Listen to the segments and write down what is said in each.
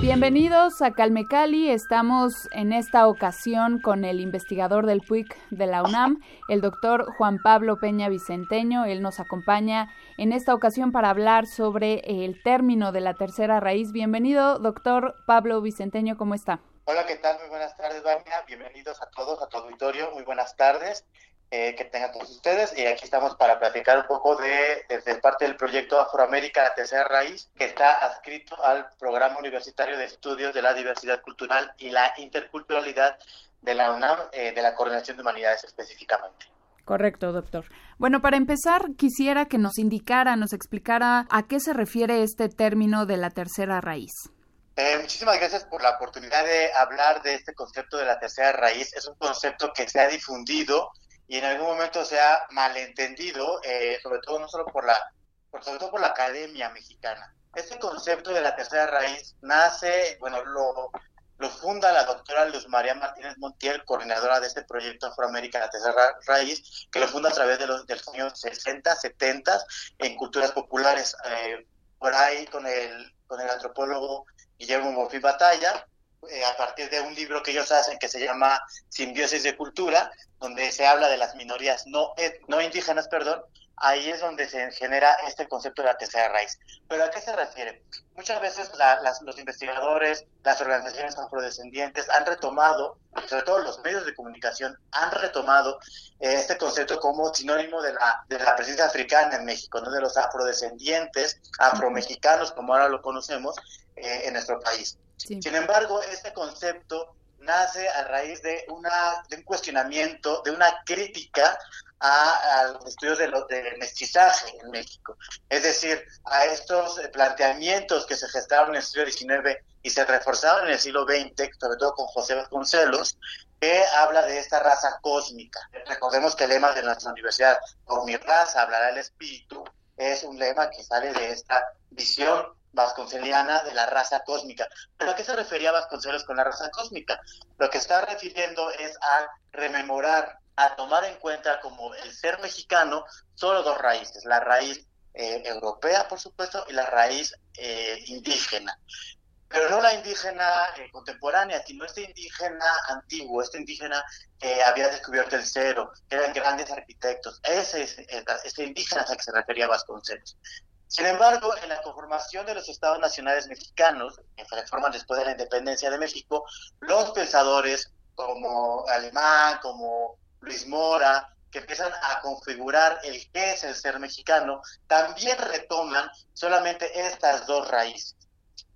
Bienvenidos a Calmecali. Estamos en esta ocasión con el investigador del PUIC de la UNAM, el doctor Juan Pablo Peña Vicenteño. Él nos acompaña en esta ocasión para hablar sobre el término de la tercera raíz. Bienvenido, doctor Pablo Vicenteño, ¿cómo está? Hola, ¿qué tal? Muy buenas tardes, Vania. Bienvenidos a todos, a tu auditorio. Muy buenas tardes. Eh, que tengan todos ustedes. Y aquí estamos para platicar un poco de, desde parte del proyecto Afroamérica, la tercera raíz, que está adscrito al Programa Universitario de Estudios de la Diversidad Cultural y la Interculturalidad de la UNAM, eh, de la Coordinación de Humanidades específicamente. Correcto, doctor. Bueno, para empezar, quisiera que nos indicara, nos explicara a qué se refiere este término de la tercera raíz. Eh, muchísimas gracias por la oportunidad de hablar de este concepto de la tercera raíz. Es un concepto que se ha difundido y en algún momento se ha malentendido, eh, sobre todo no solo por la, sobre todo por la academia mexicana. Este concepto de la tercera raíz nace, bueno, lo, lo funda la doctora Luz María Martínez Montiel, coordinadora de este proyecto Afroamérica, la tercera raíz, que lo funda a través de los, de los años 60, 70 en culturas populares. Eh, por ahí con el, con el antropólogo Guillermo Bofi Batalla, eh, a partir de un libro que ellos hacen que se llama Simbiosis de Cultura, donde se habla de las minorías no, no indígenas, perdón, ahí es donde se genera este concepto de la tercera raíz. ¿Pero a qué se refiere? Muchas veces los investigadores, las organizaciones afrodescendientes han retomado, sobre todo los medios de comunicación, han retomado eh, este concepto como sinónimo de la, de la presencia africana en México, ¿no? de los afrodescendientes, afromexicanos, como ahora lo conocemos, eh, en nuestro país. Sin embargo, este concepto nace a raíz de, una, de un cuestionamiento, de una crítica a, los estudios de, de mestizaje en México. Es decir, a estos planteamientos que se gestaron en el siglo XIX y se reforzaron en el siglo XX, sobre todo con José Vasconcelos, que habla de esta raza cósmica. Recordemos que el lema de nuestra universidad, por mi raza hablará el espíritu, es un lema que sale de esta visión vasconceliana de la raza cósmica. ¿Pero a qué se refería Vasconcelos con la raza cósmica? Lo que está refiriendo es a rememorar, a tomar en cuenta como el ser mexicano solo dos raíces, la raíz eh, europea, por supuesto, y la raíz eh, indígena. Pero no la indígena eh, contemporánea, sino este indígena antiguo, este indígena que había descubierto el cero, que eran grandes arquitectos. Ese es ese indígena al que se refería Vasconcelos. Sin embargo, en la conformación de los estados nacionales mexicanos, que se forman después de la independencia de México, los pensadores como Alemán, como Luis Mora, que empiezan a configurar el qué es el ser mexicano, también retoman solamente estas dos raíces.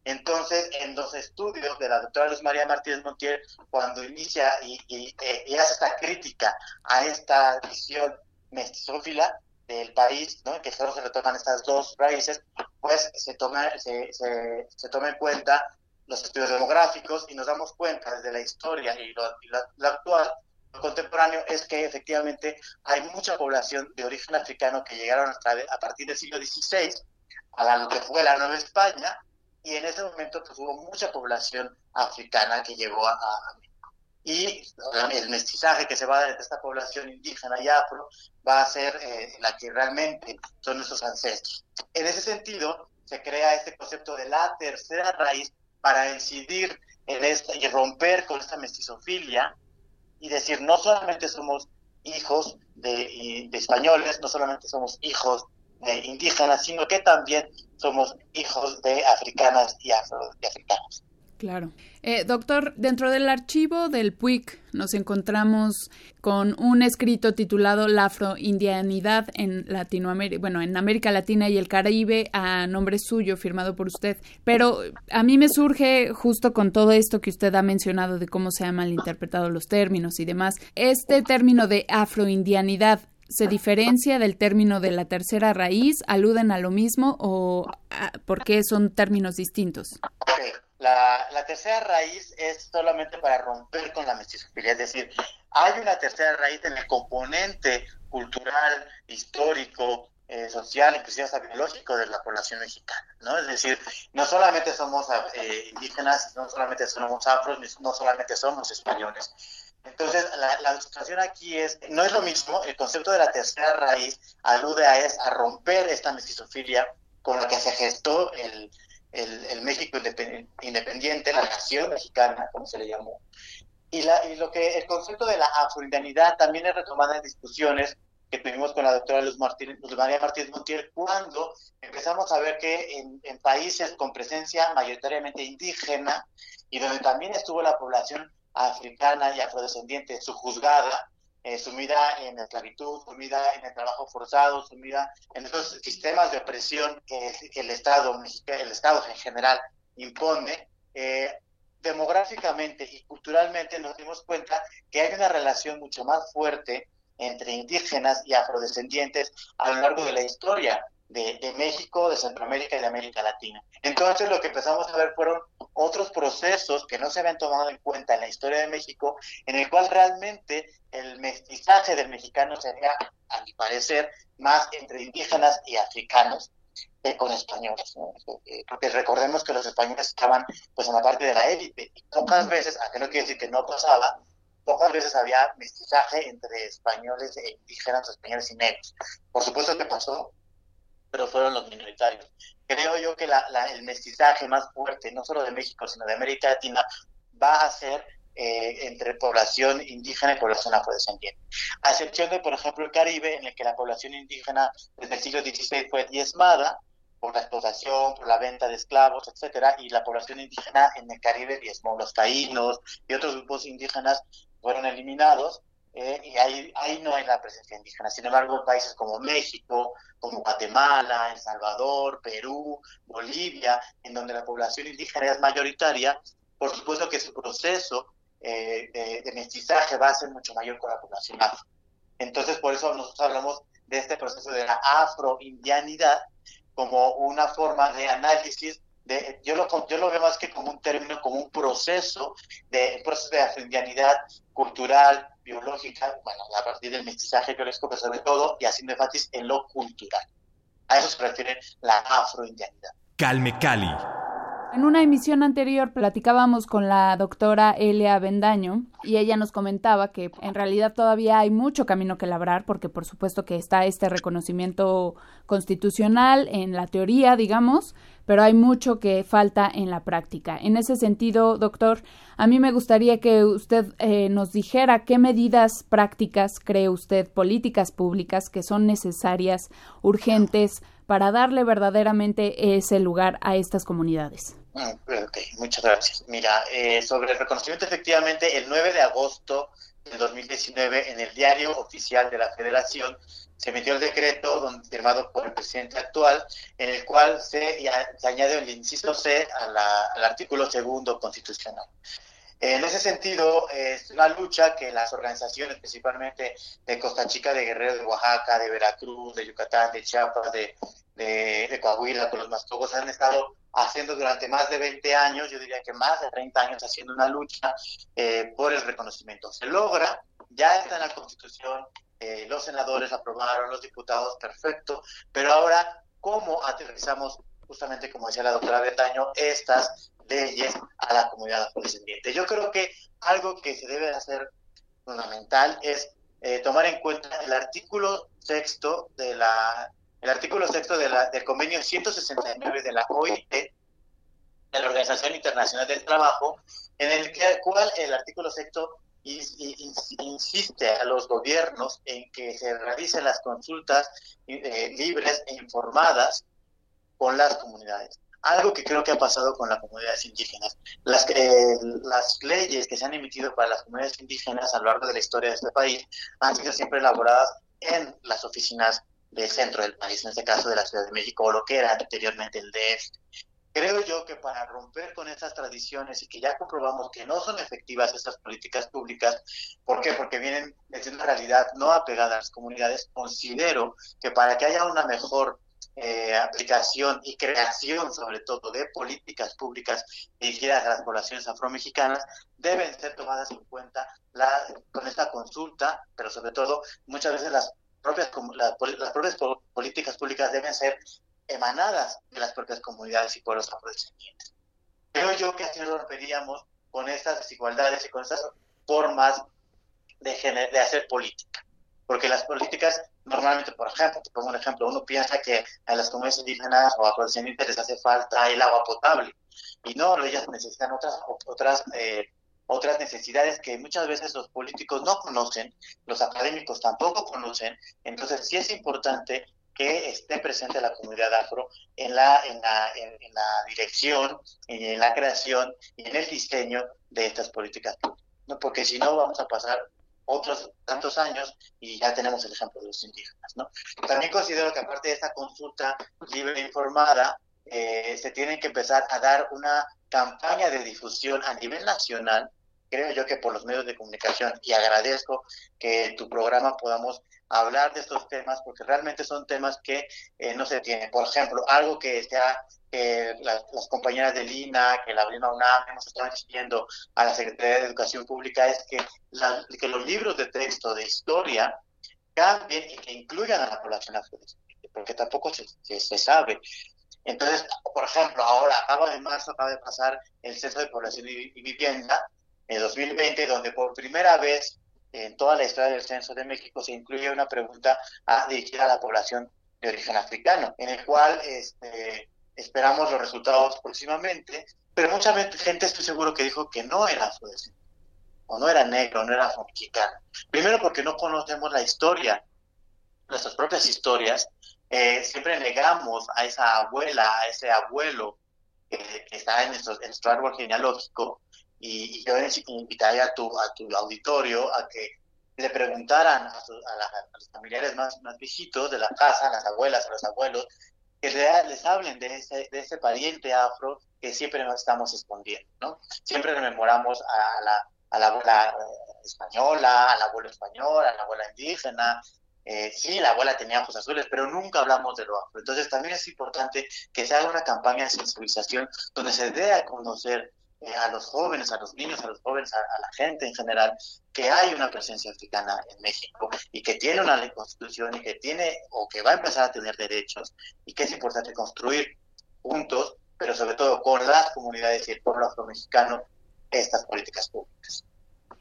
Entonces, en los estudios de la doctora Luz María Martínez Montiel, cuando inicia y, y hace esta crítica a esta visión mestizófila, del país, ¿no? que solo se retoman estas dos raíces, pues se toma, se, se, se toma en cuenta los estudios demográficos y nos damos cuenta desde la historia y lo, actual, lo contemporáneo, es que efectivamente hay mucha población de origen africano que llegaron a, partir del siglo XVI a lo que fue la Nueva España y en ese momento pues hubo mucha población africana que llegó a, a y el mestizaje que se va de esta población indígena y afro va a ser eh, la que realmente son nuestros ancestros. En ese sentido, se crea este concepto de la tercera raíz para incidir en esta y romper con esta mestizofilia y decir, no solamente somos hijos de, de españoles, no solamente somos hijos de indígenas, sino que también somos hijos de africanas y, afro, y africanos. Claro. Eh, doctor, dentro del archivo del PUIC nos encontramos con un escrito titulado La afroindianidad en Latinoamérica, bueno, en América Latina y el Caribe a nombre suyo, firmado por usted. Pero a mí me surge, justo con todo esto que usted ha mencionado de cómo se han malinterpretado los términos y demás, este término de afroindianidad se diferencia del término de la tercera raíz? ¿Aluden a lo mismo o por qué son términos distintos? La, la, tercera raíz es solamente para romper con la mestizofilia, es decir, hay una tercera raíz en el componente cultural, histórico, eh, social, inclusive hasta biológico de la población mexicana, ¿no? Es decir, no solamente somos eh, indígenas, no solamente somos afros, no solamente somos españoles. Entonces, la, situación aquí es, no es lo mismo, el concepto de la tercera raíz alude a, es, a romper esta mestizofilia con la que se gestó el, el, México independiente, la nación mexicana, como se le llamó. Y, la, y lo que el concepto de la afroindianidad también es retomada en discusiones que tuvimos con la doctora Luz, Martín, María Martínez Montiel cuando empezamos a ver que en, países con presencia mayoritariamente indígena y donde también estuvo la población africana y afrodescendiente subjuzgada, eh, sumida en esclavitud, sumida en el trabajo forzado, sumida en esos sistemas de opresión que, el Estado el Estado en general impone, eh, demográficamente y culturalmente nos dimos cuenta que hay una relación mucho más fuerte entre indígenas y afrodescendientes a lo largo de la historia de, México, de Centroamérica y de América Latina. Entonces lo que empezamos a ver fueron otros procesos que no se habían tomado en cuenta en la historia de México, en el cual realmente el mestizaje del mexicano sería, a mi parecer, más entre indígenas y africanos que con españoles. Eh, porque recordemos que los españoles estaban pues en la parte de la élite. Y pocas veces, aunque no quiere decir que no pasaba, pocas veces había mestizaje entre españoles e indígenas, españoles y negros. Por supuesto que pasó, pero fueron los minoritarios. Creo yo que la, el mestizaje más fuerte, no solo de México, sino de América Latina, va a ser eh, entre población indígena y población afrodescendiente. A excepción de, por ejemplo, el Caribe, en el que la población indígena desde el siglo XVI fue diezmada por la explotación, por la venta de esclavos, etcétera, y la población indígena en el Caribe diezmó los taínos y otros grupos indígenas fueron eliminados eh, y ahí, ahí no hay la presencia indígena. Sin embargo, países como México, como Guatemala, El Salvador, Perú, Bolivia, en donde la población indígena es mayoritaria, por supuesto que su proceso eh, de, mestizaje va a ser mucho mayor con la población afro. Entonces, por eso nosotros hablamos de este proceso de la afroindianidad como una forma de análisis yo, lo, yo lo veo más que como un término, como un proceso de, proceso de afroindianidad cultural, biológica, bueno, a partir del mestizaje biológico, pero sobre todo, y haciendo énfasis en lo cultural. A eso se refiere la afroindianidad. Calme Cali. En una emisión anterior platicábamos con la doctora Elia Bendaño y ella nos comentaba que en realidad todavía hay mucho camino que labrar porque por supuesto que está este reconocimiento constitucional en la teoría, digamos, pero hay mucho que falta en la práctica. En ese sentido, doctor, a mí me gustaría que usted eh, nos dijera qué medidas prácticas cree usted, políticas públicas que son necesarias, urgentes, para darle verdaderamente ese lugar a estas comunidades. Ah, ok, muchas gracias. Mira, eh, sobre el reconocimiento, efectivamente, el 9 de agosto del 2019, en el diario oficial de la Federación, se emitió el decreto firmado por el presidente actual, en el cual se, añade el inciso C al artículo segundo constitucional. En ese sentido, es una lucha que las organizaciones, principalmente de Costa Chica, de Guerrero, de Oaxaca, de Veracruz, de Yucatán, de Chiapas, de, Coahuila, con los Mastogos, han estado haciendo durante más de 20 años, yo diría que más de 30 años, haciendo una lucha eh, por el reconocimiento. Se logra, ya está en la Constitución, eh, los senadores aprobaron, los diputados, perfecto, pero ahora, ¿cómo aterrizamos, justamente como decía la doctora Bertaño, estas leyes a la comunidad afrodescendiente. Yo creo que algo que se debe hacer fundamental es eh, tomar en cuenta el artículo sexto de la el artículo sexto de la, del convenio 169 de la OIT, de la Organización Internacional del Trabajo, en el que, cual el artículo sexto insiste a los gobiernos en que se realicen las consultas eh, libres e informadas con las comunidades algo que creo que ha pasado con las comunidades indígenas. Las, eh, las leyes que se han emitido para las comunidades indígenas a lo largo de la historia de este país han sido siempre elaboradas en las oficinas del centro del país, en este caso de la Ciudad de México, o lo que era anteriormente el DF. Creo yo que para romper con estas tradiciones y que ya comprobamos que no son efectivas esas políticas públicas, ¿por qué? Porque vienen desde una realidad no apegada a las comunidades, considero que para que haya una mejor eh, aplicación y creación, sobre todo, de políticas públicas dirigidas a las poblaciones afromexicanas, deben ser tomadas en cuenta la, con esta consulta, pero sobre todo, muchas veces las propias, las propias políticas públicas deben ser emanadas de las propias comunidades y pueblos afrodescendientes. Creo yo que así lo romperíamos con estas desigualdades y con estas formas de, de hacer política. Porque las políticas, normalmente, por ejemplo, te un ejemplo, uno piensa que a las comunidades indígenas o afrodescendientes les hace falta el agua potable. Y no, ellas necesitan otras, otras, eh, otras necesidades que muchas veces los políticos no conocen, los académicos tampoco conocen. Entonces, sí es importante que esté presente la comunidad afro en la, en la, en, la dirección, en la creación y en el diseño de estas políticas ¿no? Porque si no, vamos a pasar otros tantos años y ya tenemos el ejemplo de los indígenas. También considero que aparte de esta consulta libre e informada, eh, se tiene que empezar a dar una campaña de difusión a nivel nacional creo yo que por los medios de comunicación y agradezco que tu programa podamos hablar de estos temas porque realmente son temas que eh, no se tienen. Por ejemplo, algo que sea que las, compañeras de Lina, que la misma UNAM hemos estado exigiendo a la Secretaría de Educación Pública es que, que los libros de texto de historia cambien y que incluyan a la población porque tampoco se, se, sabe. Entonces, por ejemplo, ahora, acaba de marzo, acaba de pasar el Censo de Población y Vivienda en 2020, donde por primera vez en toda la historia del Censo de México se incluye una pregunta a, dirigida a la población de origen africano, en el cual este, esperamos los resultados próximamente, pero mucha gente estoy seguro que dijo que no era afrodescendiente, o no era negro, no era afro-mexicano. Primero porque no conocemos la historia, nuestras propias historias, eh, siempre negamos a esa abuela, a ese abuelo que está en nuestro, en nuestro árbol genealógico, y, yo invitaría a tu, a tu auditorio a que le preguntaran a, los familiares más, más viejitos de la casa, a las abuelas, a los abuelos, que les hablen de ese, de ese pariente afro que siempre nos estamos escondiendo, ¿no? Siempre rememoramos a la, a la abuela española, al abuelo español, a la abuela indígena, eh, sí, la abuela tenía ojos azules, pero nunca hablamos de lo afro. Entonces también es importante que se haga una campaña de sensibilización donde se dé a conocer eh, a los jóvenes, a los niños, a los jóvenes, a, la gente en general, que hay una presencia africana en México y que tiene una ley constitución y que tiene o que va a empezar a tener derechos y que es importante construir juntos, pero sobre todo con las comunidades y el pueblo afromexicano, estas políticas públicas.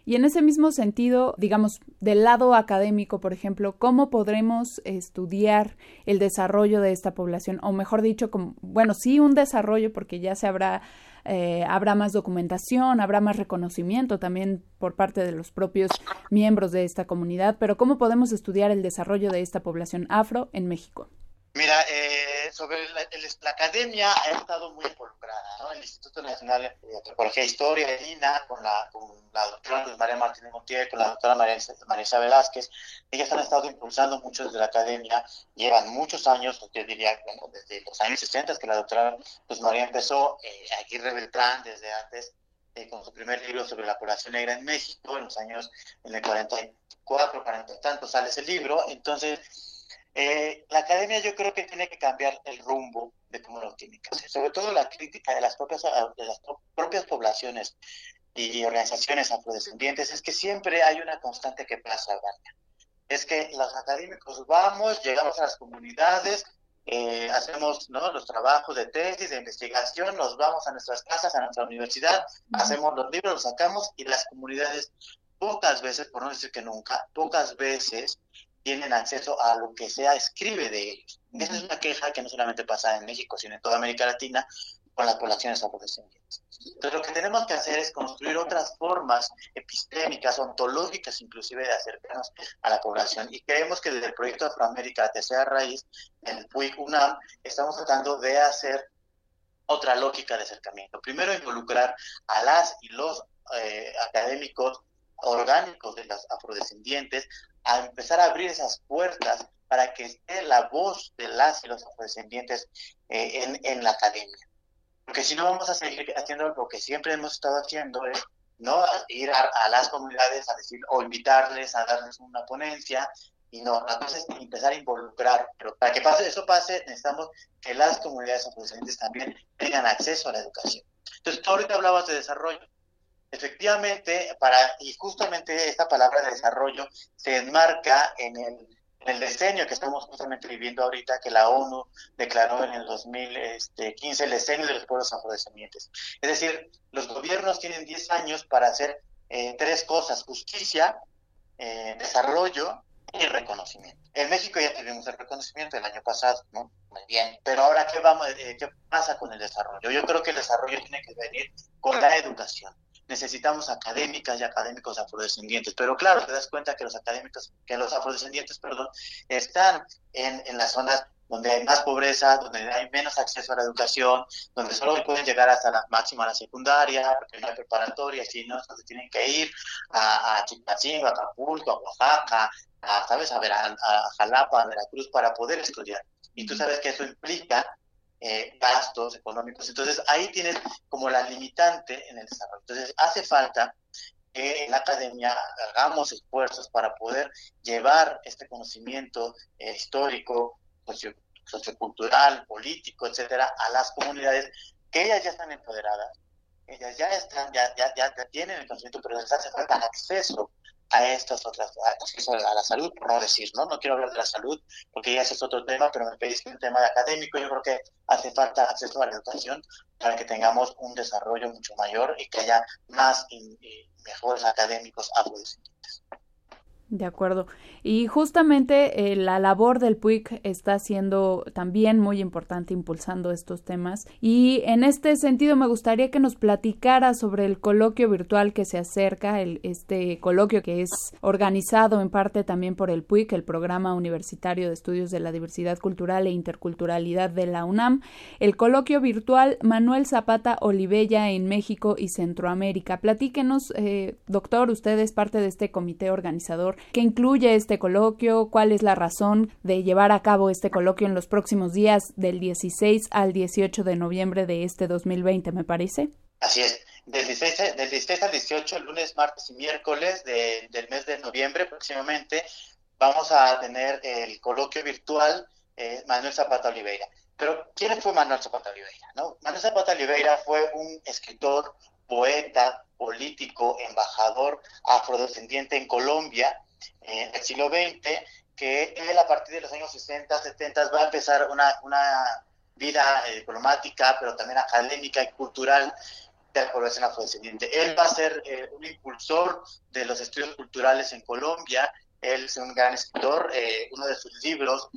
Y en ese mismo sentido, digamos, del lado académico, por ejemplo, ¿cómo podremos estudiar el desarrollo de esta población? O mejor dicho, como, bueno, sí un desarrollo porque ya se habrá eh, habrá más documentación, habrá más reconocimiento también por parte de los propios miembros de esta comunidad, pero ¿cómo podemos estudiar el desarrollo de esta población afro en México? Mira, eh, sobre la, academia ha estado muy involucrada, ¿no? El Instituto Nacional de Antropología e Historia, el INA, con la, con la doctora María Martínez Montiel, con la doctora María, María Velázquez, ellas han estado impulsando mucho desde la academia, llevan muchos años, yo diría, desde los años 60 que la doctora Luz María empezó, eh, Aguirre Beltrán desde antes, eh, con su primer libro sobre la población negra en México, en los años, en el 44, 40 y tanto sale ese libro, entonces eh, la academia yo creo que tiene que cambiar el rumbo de cómo lo tiene que hacer, sobre todo la crítica de las propias, de las propias poblaciones y organizaciones afrodescendientes, es que siempre hay una constante que pasa, Vania. Es que los académicos vamos, llegamos a las comunidades, eh, hacemos ¿no? los trabajos de tesis, de investigación, nos vamos a nuestras casas, a nuestra universidad, hacemos los libros, los sacamos y las comunidades pocas veces, por no decir que nunca, pocas veces tienen acceso a lo que sea escribe de ellos. Esa es una queja que no solamente pasa en México, sino en toda América Latina con las poblaciones afrodescendientes. Entonces lo que tenemos que hacer es construir otras formas epistémicas, ontológicas inclusive de acercarnos a la población. Y creemos que desde el proyecto Afroamérica Tercera Raíz, en el PUIC UNAM, estamos tratando de hacer otra lógica de acercamiento. Primero, involucrar a las y los eh, académicos orgánicos de las afrodescendientes a empezar a abrir esas puertas para que esté la voz de las y los afrodescendientes eh, en, en la academia. porque si no vamos a seguir haciendo lo que siempre hemos estado haciendo, es no ir a, las comunidades a decir o invitarles a darles una ponencia y no, la cosa es empezar a involucrar, pero para que pase, eso pase necesitamos que las comunidades afrodescendientes también tengan acceso a la educación. Entonces, tú ahorita hablabas de desarrollo. Efectivamente, para, y justamente esta palabra de desarrollo se enmarca en el en el decenio que estamos justamente viviendo ahorita, que la ONU declaró en el 2015 el decenio de los pueblos afrodescendientes. Es decir, los gobiernos tienen 10 años para hacer eh, tres cosas, justicia, eh, desarrollo y reconocimiento. En México ya tuvimos el reconocimiento el año pasado, ¿no? Muy bien. Pero ahora, ¿qué, vamos, eh, ¿qué pasa con el desarrollo? Yo creo que el desarrollo tiene que venir con la educación necesitamos académicas y académicos afrodescendientes. Pero claro, te das cuenta que los académicos, que los afrodescendientes, perdón, están en, en las zonas donde hay más pobreza, donde hay menos acceso a la educación, donde solo pueden llegar hasta la máxima la secundaria, porque no hay preparatoria, sino entonces tienen que ir a, a a Acapulco, a Oaxaca, a, ¿sabes? A, ver, a, a Jalapa, a Veracruz, para poder estudiar. Y tú sabes que eso implica eh, gastos económicos. Entonces ahí tienes como la limitante en el desarrollo. Entonces hace falta que en la academia hagamos esfuerzos para poder llevar este conocimiento eh, histórico, sociocultural, político, etcétera, a las comunidades que ellas ya están empoderadas, ellas ya están, ya, ya, ya, tienen el conocimiento, pero les hace falta acceso a estas otras, a, la salud, por no decir, ¿no? No quiero hablar de la salud, porque ya ese es otro tema, pero me pediste un tema académico, yo creo que hace falta acceso a la educación para que tengamos un desarrollo mucho mayor y que haya más y, mejores académicos afrodescendientes. De acuerdo. Y justamente eh, la labor del PUIC está siendo también muy importante impulsando estos temas. Y en este sentido me gustaría que nos platicara sobre el coloquio virtual que se acerca, el, este coloquio que es organizado en parte también por el PUIC, el Programa Universitario de Estudios de la Diversidad Cultural e Interculturalidad de la UNAM. El coloquio virtual Manuel Zapata Olivella en México y Centroamérica. Platíquenos, eh, doctor, usted es parte de este comité organizador ¿Qué incluye este coloquio? ¿Cuál es la razón de llevar a cabo este coloquio en los próximos días del 16 al 18 de noviembre de este 2020, me parece? Así es. Del 16, del 16 al 18, lunes, martes y miércoles del mes de noviembre próximamente, vamos a tener el coloquio virtual eh, Manuel Zapata Oliveira. Pero, ¿quién fue Manuel Zapata Oliveira? No? Manuel Zapata Oliveira fue un escritor, poeta, político, embajador afrodescendiente en Colombia, en el siglo XX, que él a partir de los años 60, 70 va a empezar una, una vida eh, diplomática, pero también académica y cultural de la población afrodescendiente. Él va a ser eh, un impulsor de los estudios culturales en Colombia. Él es un gran escritor. Eh, uno de sus libros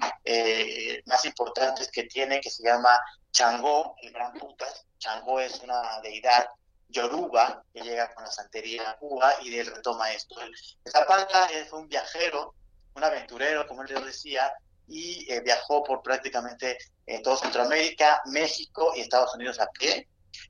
más importantes que tiene, que se llama Changó, el Gran Putas. Changó es una deidad Yoruba, que llega con la santería a Cuba y él retoma esto. Zapata es un viajero, un aventurero, como él decía, y eh, viajó por prácticamente eh, todo Centroamérica, México y Estados Unidos a pie.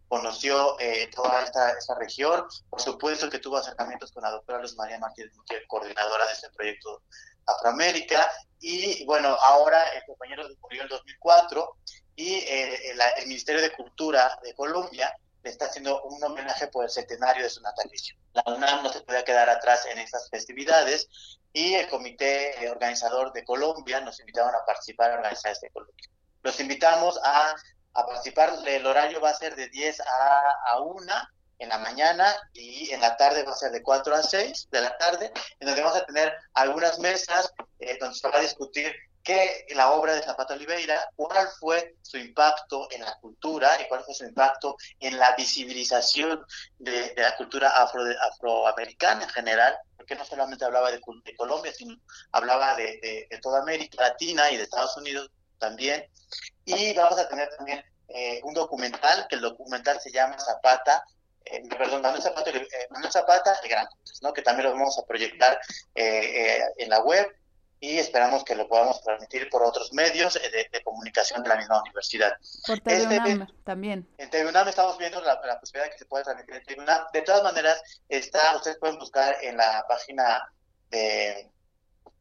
Conoció eh, toda esta, esta, región. Por supuesto que tuvo acercamientos con la doctora Luz María Martínez, coordinadora de este proyecto Afroamérica. Y bueno, ahora el compañero murió en el 2004 y el Ministerio de Cultura de Colombia le está haciendo un homenaje por el centenario de su natalicio. La UNAM no se puede quedar atrás en estas festividades y el comité organizador de Colombia nos invitaron a participar a organizar este coloquio. Los invitamos a, a participar, el horario va a ser de 10 a, a 1 en la mañana y en la tarde va a ser de 4 a 6 de la tarde, en donde vamos a tener algunas mesas eh, donde se va a discutir que la obra de Zapata Oliveira, cuál fue su impacto en la cultura y cuál fue su impacto en la visibilización de, la cultura afro, afroamericana en general, porque no solamente hablaba de, Colombia, sino hablaba de, toda América Latina y de Estados Unidos también. Y vamos a tener también eh, un documental, que el documental se llama Zapata, eh, perdón, Manuel Zapata, eh, Zapata, el Gran, ¿no? que también lo vamos a proyectar en la web y esperamos que lo podamos transmitir por otros medios eh, de, comunicación de la misma universidad. Por este, también. En TV estamos viendo la, posibilidad de que se pueda transmitir en TV De todas maneras, está, ustedes pueden buscar en la página de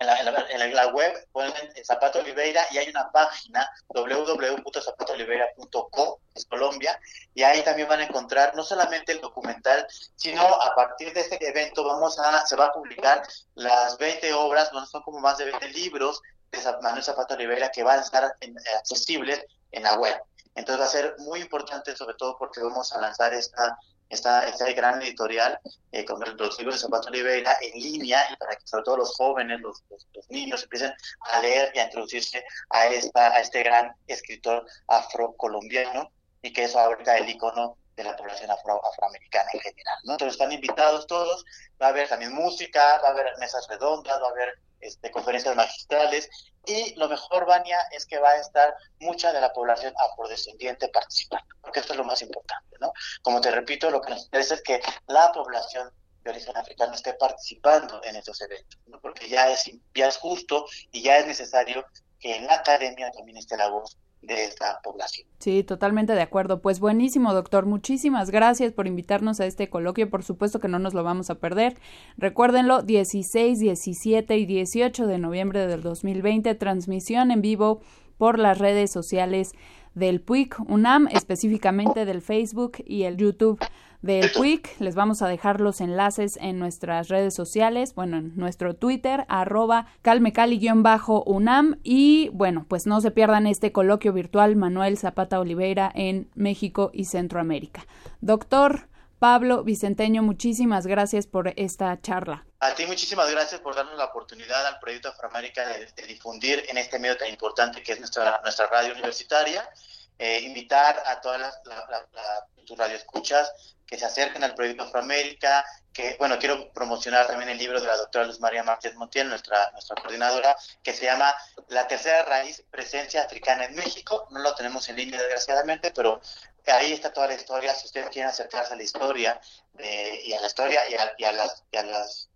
en la, en la, web ponen Zapato Oliveira y hay una página www.zapatooliveira.co, es Colombia, y ahí también van a encontrar no solamente el documental, sino a partir de este evento vamos a, se va a publicar las 20 obras, bueno, son como más de 20 libros de Manuel Zapata Olivera que van a estar accesibles en la web. Entonces va a ser muy importante, sobre todo porque vamos a lanzar esta esta, esta gran editorial eh, con los libros de Zapata Oliveira en línea y para que sobre todo los jóvenes, los, los, niños empiecen a leer y a introducirse a, esta, a este gran escritor afrocolombiano y que es ahorita el icono de la población afro, afroamericana en general. ¿no? Entonces están invitados todos, va a haber también música, va a haber mesas redondas, va a haber este, conferencias magistrales y lo mejor, Vania, es que va a estar mucha de la población afrodescendiente participando, porque esto es lo más importante, ¿no? Como te repito, lo que nos interesa es que la población de origen africano esté participando en estos eventos, ¿no? porque ya es, ya es justo y ya es necesario que en la academia también esté la voz de esta población. Sí, totalmente de acuerdo. Pues buenísimo, doctor. Muchísimas gracias por invitarnos a este coloquio. Por supuesto que no nos lo vamos a perder. Recuérdenlo, 16, 17 y 18 de noviembre del 2020, transmisión en vivo por las redes sociales del PUIC UNAM, específicamente del Facebook y el YouTube del Quick. Les vamos a dejar los enlaces en nuestras redes sociales, bueno, en nuestro Twitter, arroba calmecali-unam. Y bueno, pues no se pierdan este coloquio virtual Manuel Zapata Oliveira en México y Centroamérica. Doctor Pablo Vicenteño, muchísimas gracias por esta charla. A ti muchísimas gracias por darnos la oportunidad al proyecto Afroamérica de, difundir en este medio tan importante que es nuestra, nuestra radio universitaria. Eh, invitar a todas las la, la, radioescuchas que se acerquen al proyecto Afroamérica, que, bueno, quiero promocionar también el libro de la doctora Luz María Márquez Montiel, nuestra, nuestra coordinadora, que se llama La tercera raíz, presencia africana en México. No lo tenemos en línea, desgraciadamente, pero ahí está toda la historia. Si ustedes quieren acercarse a la historia y a la historia y a, y a las, y a las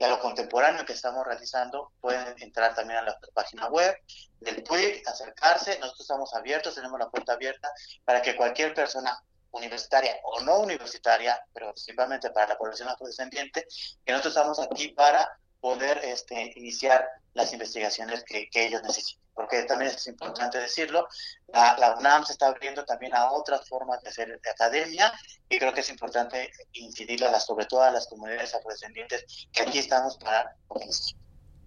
y a lo contemporáneo que estamos realizando, pueden entrar también a la página web del PUIC, acercarse, nosotros estamos abiertos, tenemos la puerta abierta para que cualquier persona universitaria o no universitaria, pero principalmente para la población afrodescendiente, que nosotros estamos aquí para poder este, iniciar las investigaciones que, ellos necesitan. Porque también es importante decirlo, la, la, UNAM se está abriendo también a otras formas de hacer academia y creo que es importante incidir sobre todo a las comunidades afrodescendientes que aquí estamos para comenzar.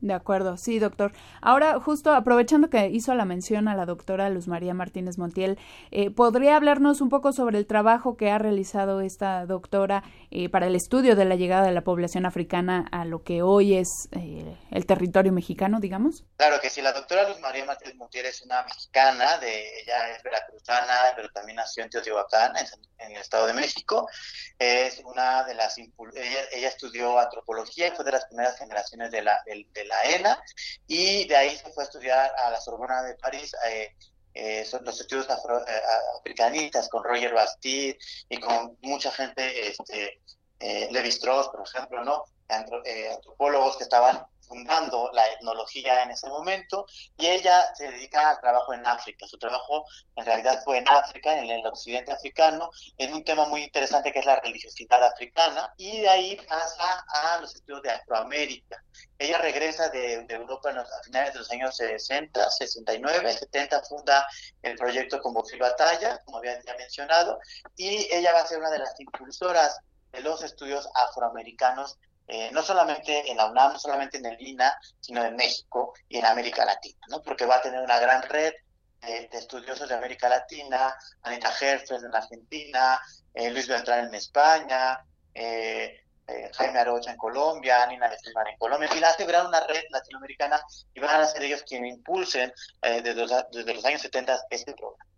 De acuerdo, sí, doctor. Ahora, justo aprovechando que hizo la mención a la doctora Luz María Martínez Montiel, eh, ¿podría hablarnos un poco sobre el trabajo que ha realizado esta doctora eh, para el estudio de la llegada de la población africana a lo que hoy es eh, el territorio mexicano, digamos? Claro que sí, la doctora Luz María Martínez Montiel es una mexicana, de, ella es veracruzana, pero también nació en Teotihuacán, en, el Estado de México. Es una de las... Ella, estudió antropología y fue de las primeras generaciones de la la ENA, y de ahí se fue a estudiar a la Sorbona de París. Eh, eh, son los estudios eh, africanistas con Roger Bastide y con mucha gente, este, Levi Strauss, por ejemplo, ¿no? antropólogos que estaban fundando la etnología en ese momento y ella se dedica al trabajo en África. Su trabajo en realidad fue en África, en el occidente africano, en un tema muy interesante que es la religiosidad africana y de ahí pasa a los estudios de Afroamérica. Ella regresa de, Europa a finales de los años 60, 69, 70, funda el proyecto y Batalla, como había ya mencionado, y ella va a ser una de las impulsoras de los estudios afroamericanos eh, no solamente en la UNAM, no solamente en el INA, sino en México y en América Latina, ¿no? porque va a tener una gran red de, estudiosos de América Latina, Anita Herfeld en Argentina, eh, Luis Beltrán en España, eh, Jaime Arocha en Colombia, Nina de en Colombia, y a crear una red latinoamericana y van a ser ellos quienes impulsen desde los, desde los años 70 este programa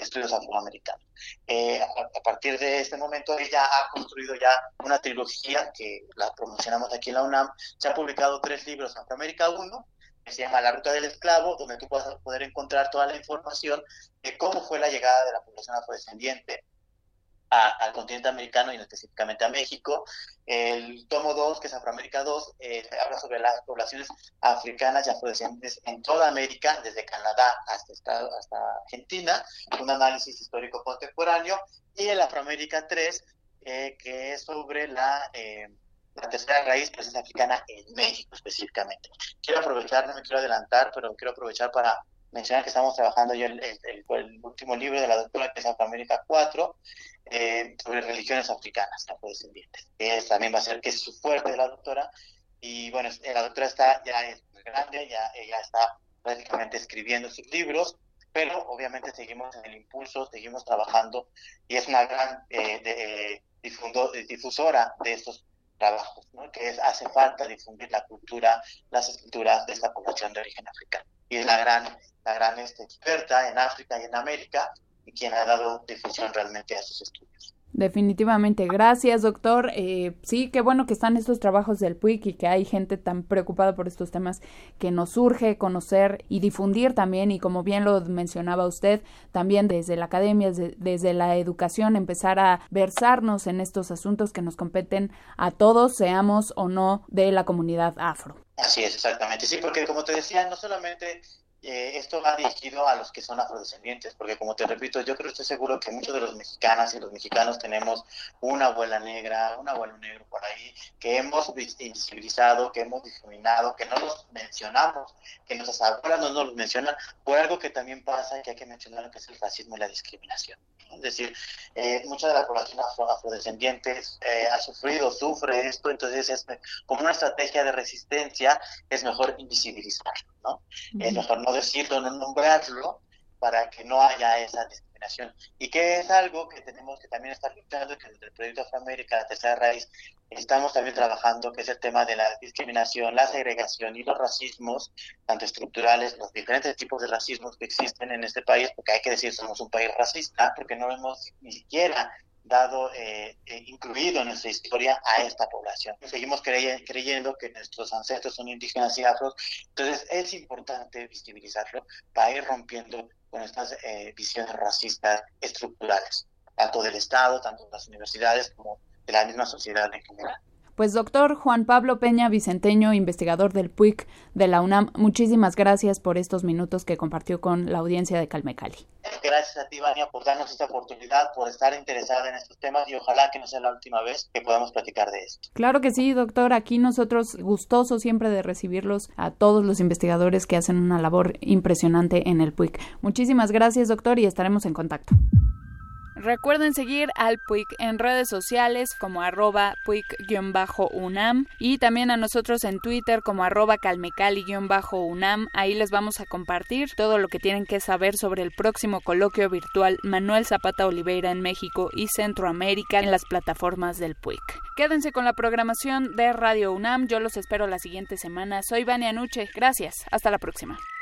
estudios afroamericanos. Eh, a, partir de este momento ella ha construido ya una trilogía que la promocionamos aquí en la UNAM. Se han publicado tres libros, Afroamérica 1, que se llama La Ruta del Esclavo, donde tú vas a poder encontrar toda la información de cómo fue la llegada de la población afrodescendiente al continente americano y específicamente a México. El tomo 2, que es Afroamérica 2, eh, habla sobre las poblaciones africanas y afrodescendientes en toda América, desde Canadá hasta, hasta Argentina, un análisis histórico contemporáneo. Y el Afroamérica 3, eh, que es sobre la, eh, la tercera raíz presencia africana en México específicamente. Quiero aprovechar, no me quiero adelantar, pero quiero aprovechar para mencionar que estamos trabajando yo el, último libro de la doctora que es Afroamérica 4 eh, sobre religiones africanas afrodescendientes, que también va a ser que es su fuerte de la doctora. Y bueno, la doctora está ya es grande, ya ella está prácticamente escribiendo sus libros, pero obviamente seguimos en el impulso, seguimos trabajando y es una gran eh, de, difundo, difusora de estos trabajos, que es, hace falta difundir la cultura, las escrituras de esta población de origen africano. Y es la gran, la gran este, experta en África y en América y quien ha dado difusión realmente a sus estudios. Definitivamente, gracias doctor. Eh, sí, qué bueno que están estos trabajos del PUIC y que hay gente tan preocupada por estos temas que nos surge conocer y difundir también y como bien lo mencionaba usted, también desde la academia, desde, la educación, empezar a versarnos en estos asuntos que nos competen a todos, seamos o no de la comunidad afro. Así es, exactamente. Sí, porque como te decía, no solamente eh, esto va dirigido a los que son afrodescendientes, porque como te repito, yo creo estoy seguro que muchos de los mexicanas y los mexicanos tenemos una abuela negra, un abuelo negro por ahí, que hemos invisibilizado, que hemos difuminado, que no los mencionamos, que nuestras abuelas no nos los mencionan, por algo que también pasa y que hay que mencionar, que es el racismo y la discriminación. Es decir, eh, mucha de la población afro afrodescendiente eh, ha sufrido, sufre esto, entonces es como una estrategia de resistencia, es mejor invisibilizarlo, ¿no? Es mejor no decirlo, no nombrarlo, para que no haya esa discriminación. Y que es algo que tenemos que también estar luchando, que desde el proyecto Afroamérica, la tercera raíz, estamos también trabajando, que es el tema de la discriminación, la segregación y los racismos, tanto estructurales, los diferentes tipos de racismos que existen en este país, porque hay que decir, somos un país racista, porque no hemos ni siquiera dado, eh, eh, incluido en nuestra historia a esta población. Seguimos creyendo que nuestros ancestros son indígenas y afros, entonces es importante visibilizarlo para ir rompiendo con estas eh, visiones racistas estructurales, tanto del Estado, tanto de las universidades como de la misma sociedad en general. Pues doctor Juan Pablo Peña Vicenteño, investigador del PUIC de la UNAM, muchísimas gracias por estos minutos que compartió con la audiencia de Calmecali. Gracias a ti, Vania, por darnos esta oportunidad, por estar interesada en estos temas y ojalá que no sea la última vez que podamos platicar de esto. Claro que sí, doctor. Aquí nosotros gustosos siempre de recibirlos a todos los investigadores que hacen una labor impresionante en el PUIC. Muchísimas gracias, doctor, y estaremos en contacto. Recuerden seguir al PUIC en redes sociales como arroba PUIC-UNAM y también a nosotros en Twitter como arroba calmecali-UNAM. Ahí les vamos a compartir todo lo que tienen que saber sobre el próximo coloquio virtual Manuel Zapata Oliveira en México y Centroamérica en las plataformas del PUIC. Quédense con la programación de Radio UNAM. Yo los espero la siguiente semana. Soy Vania Nuche. Gracias. Hasta la próxima.